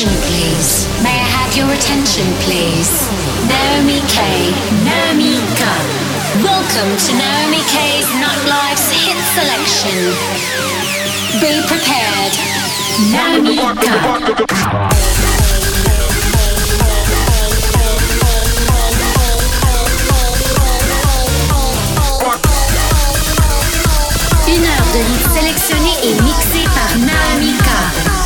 attention, please? May I have your attention, please? Naomi K. Naomi Ka. Welcome to Naomi K's Life's hit selection. Be prepared. Naomi Ka. de hits sélectionnés et mixés par Naomi Naamika.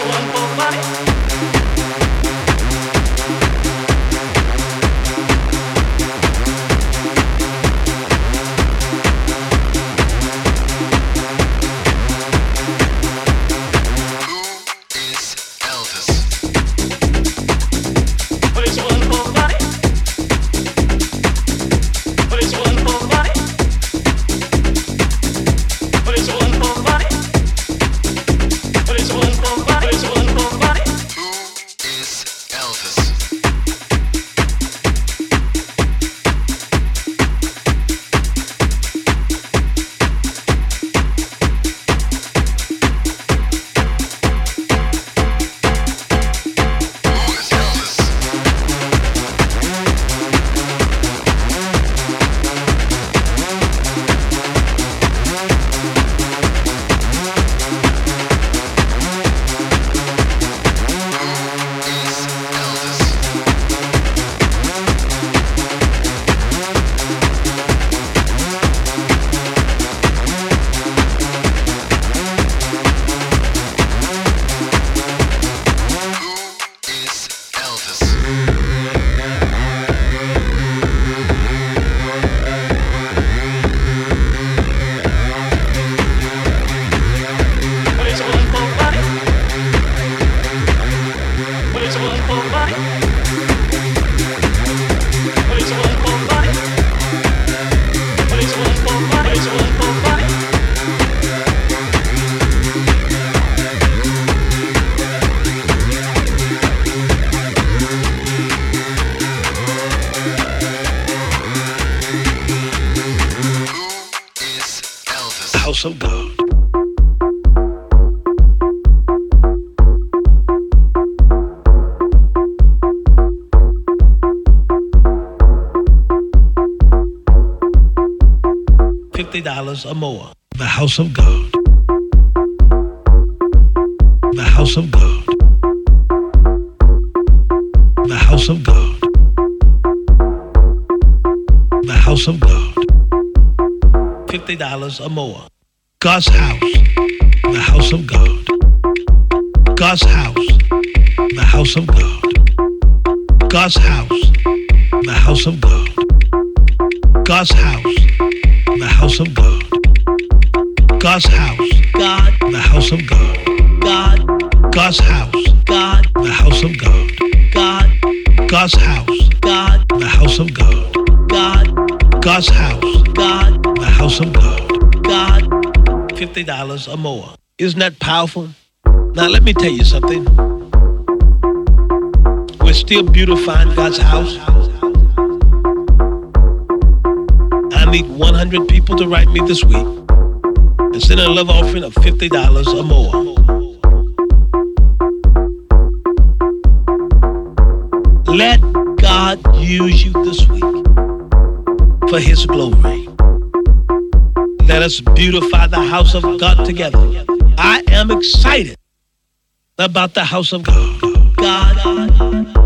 one for money. so good. $50 or more. The house of God. The house of God. The house of God. The house of God. $50 or more. God's house. The house of God. God's house. The house of God. God's house. The house of God. God's house. The house of God. God's house. God. The house of God. God. God's house. God. The house of God. God. God's house. God. The house of God. God. God's house. God. The house of God. God. $50 or more. Isn't that powerful? Now let me tell you something. We're still beautifying God's house. I need 100 people to write me this week and send a love offering of $50 or more. Let God use you this week for His glory. Let us beautify the house of God together. I am excited about the house of. God, God,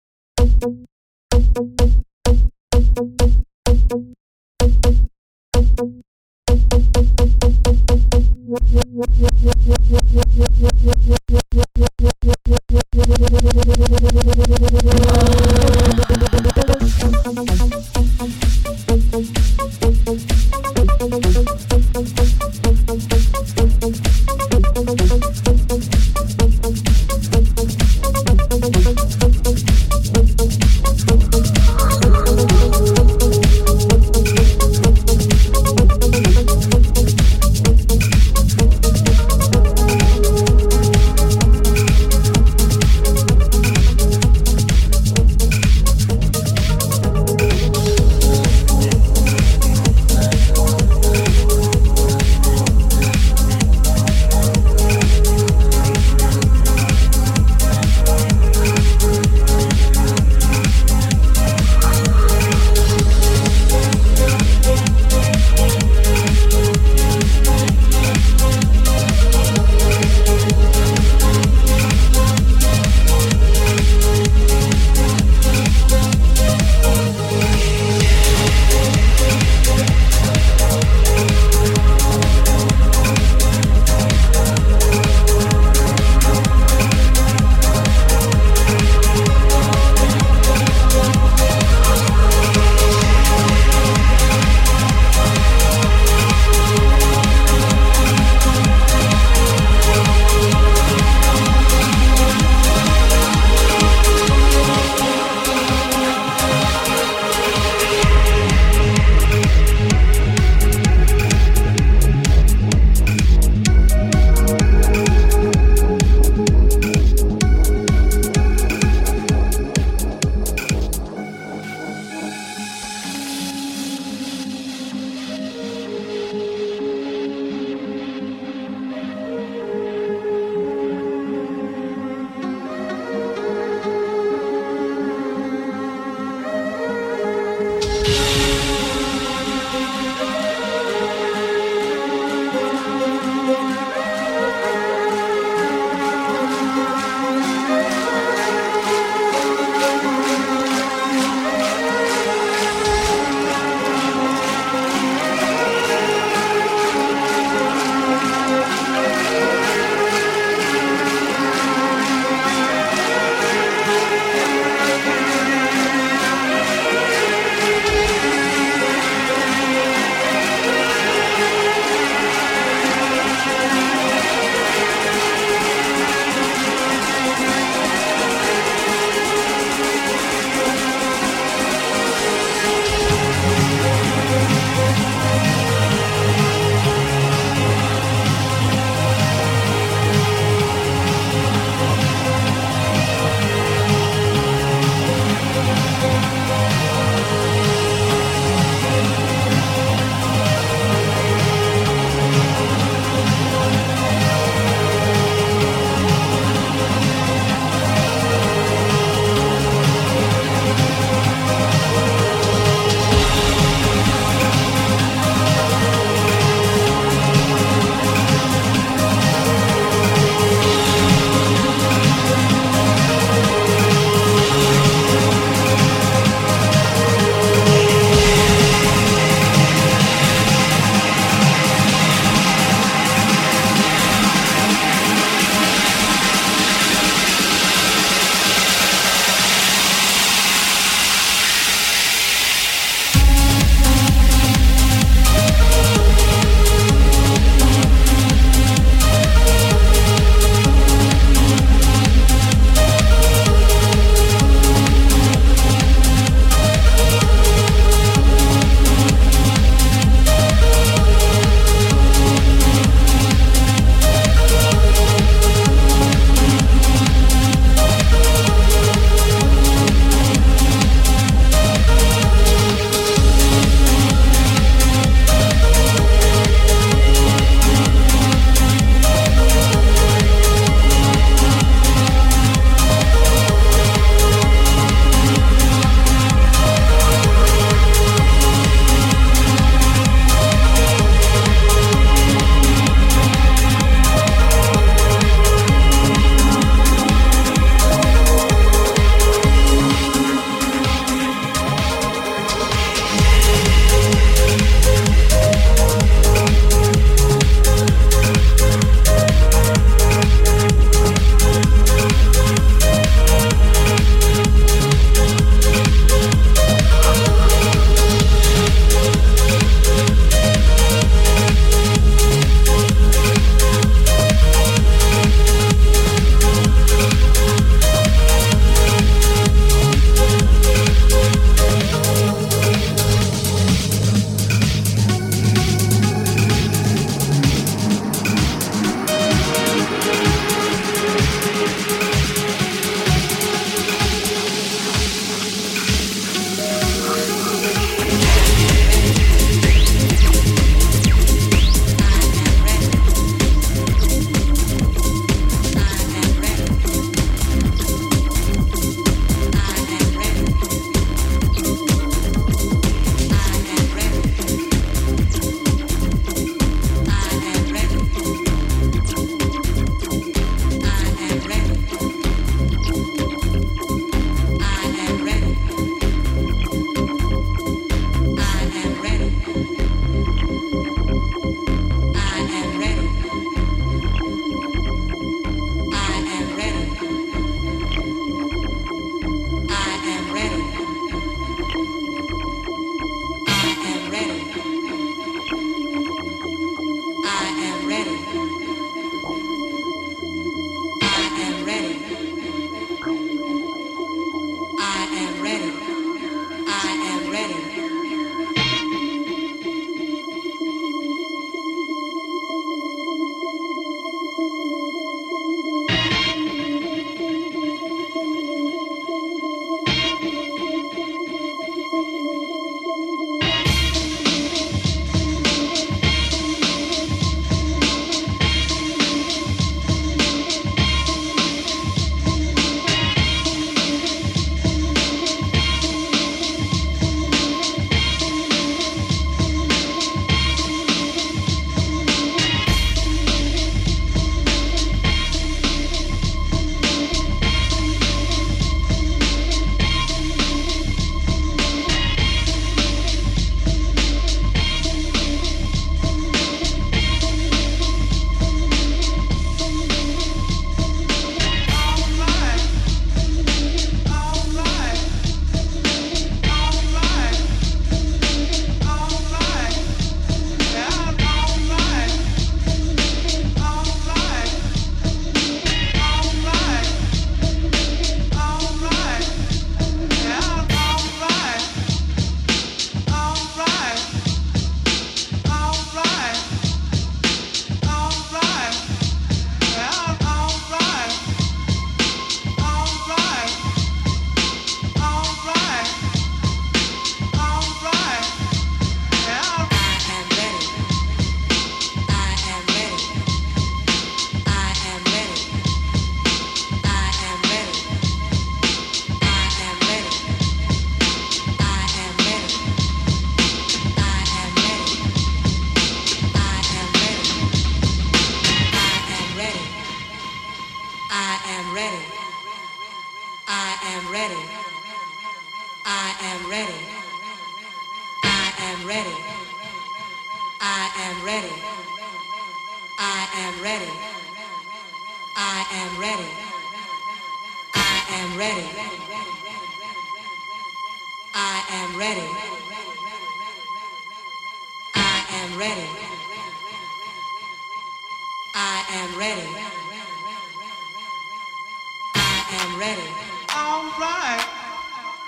ready. All right,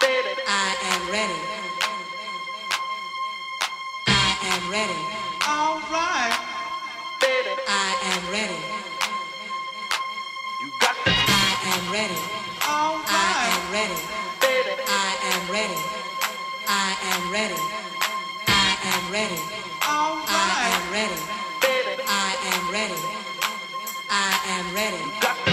baby. I am ready. I am ready. All right, baby. I am ready. You got the. I am ready. All right. I am ready. Baby. I am ready. I am ready. I am ready. All right. I am ready. Baby. I am ready. I am ready. You got the.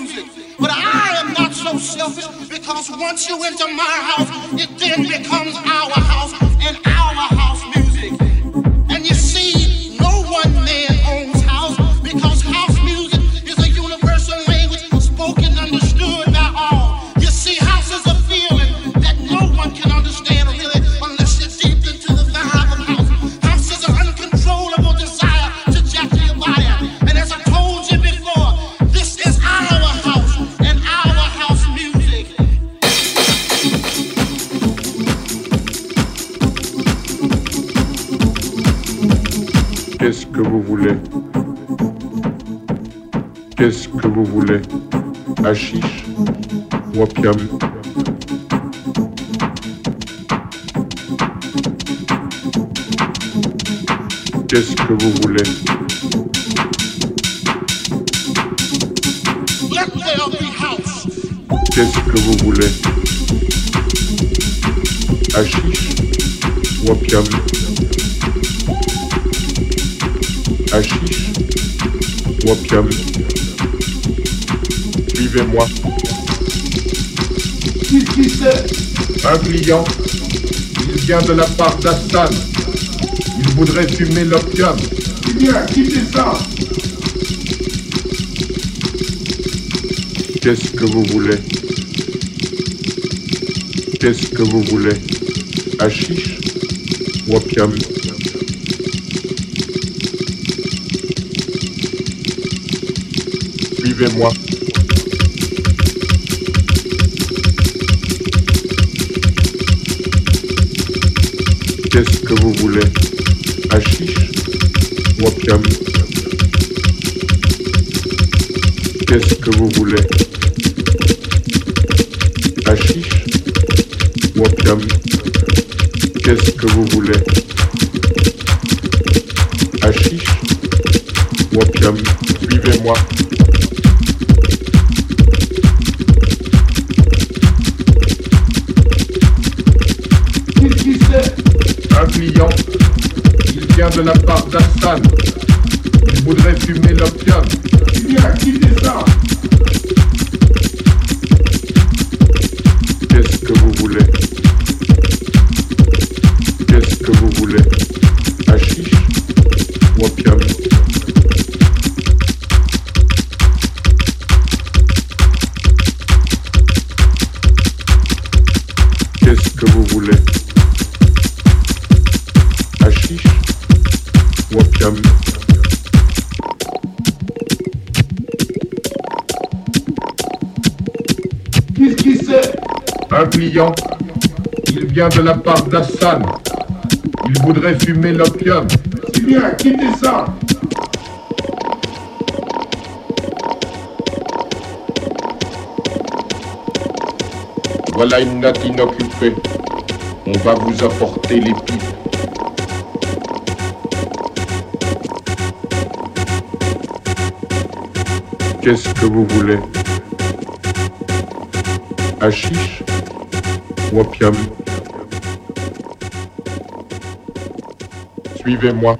Music. But I am not so selfish because once you enter my house, it then becomes our house and our house Café, hashish, wapium. Qu'est-ce que vous voulez? Qu'est-ce que vous voulez? Hashish, wapium. Hashish, wapium. Suivez-moi. Qui qui c'est? Un client, il vient de la part d'Astan. Il voudrait fumer l'opium. Vient? Quittez ça? Qu'est-ce que vous voulez? Qu'est-ce que vous voulez? Hachiche ou opium? Suivez-moi. Qu'est-ce que vous voulez? Hachiche ou Qu'est-ce que vous voulez? Hachiche ou Qu'est-ce que vous voulez? Hachiche ou Suivez-moi. Il vient de la client, il vient de la part d'Hassan. Il voudrait fumer l'opium. Vient Quittez ça Voilà une note inoccupée. On va vous apporter les pipes. Qu'est-ce que vous voulez? Hachiche Suivez-moi.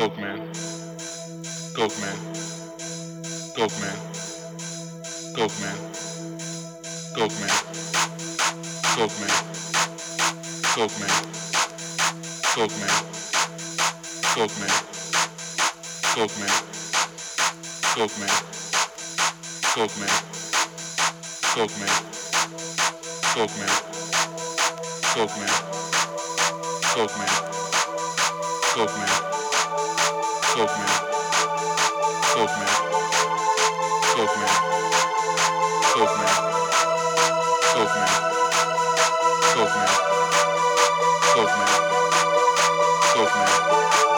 Goatman. Goatman. Goatman. Goatman. Goatman. Goatman. Goatman. Goatman. Goatman. Goatman. Goatman. Goatman. Goatman. Goatman. Goatman. Goatman. Goatman. Soulman. Soulman. Soulman. Soulman. Soulman.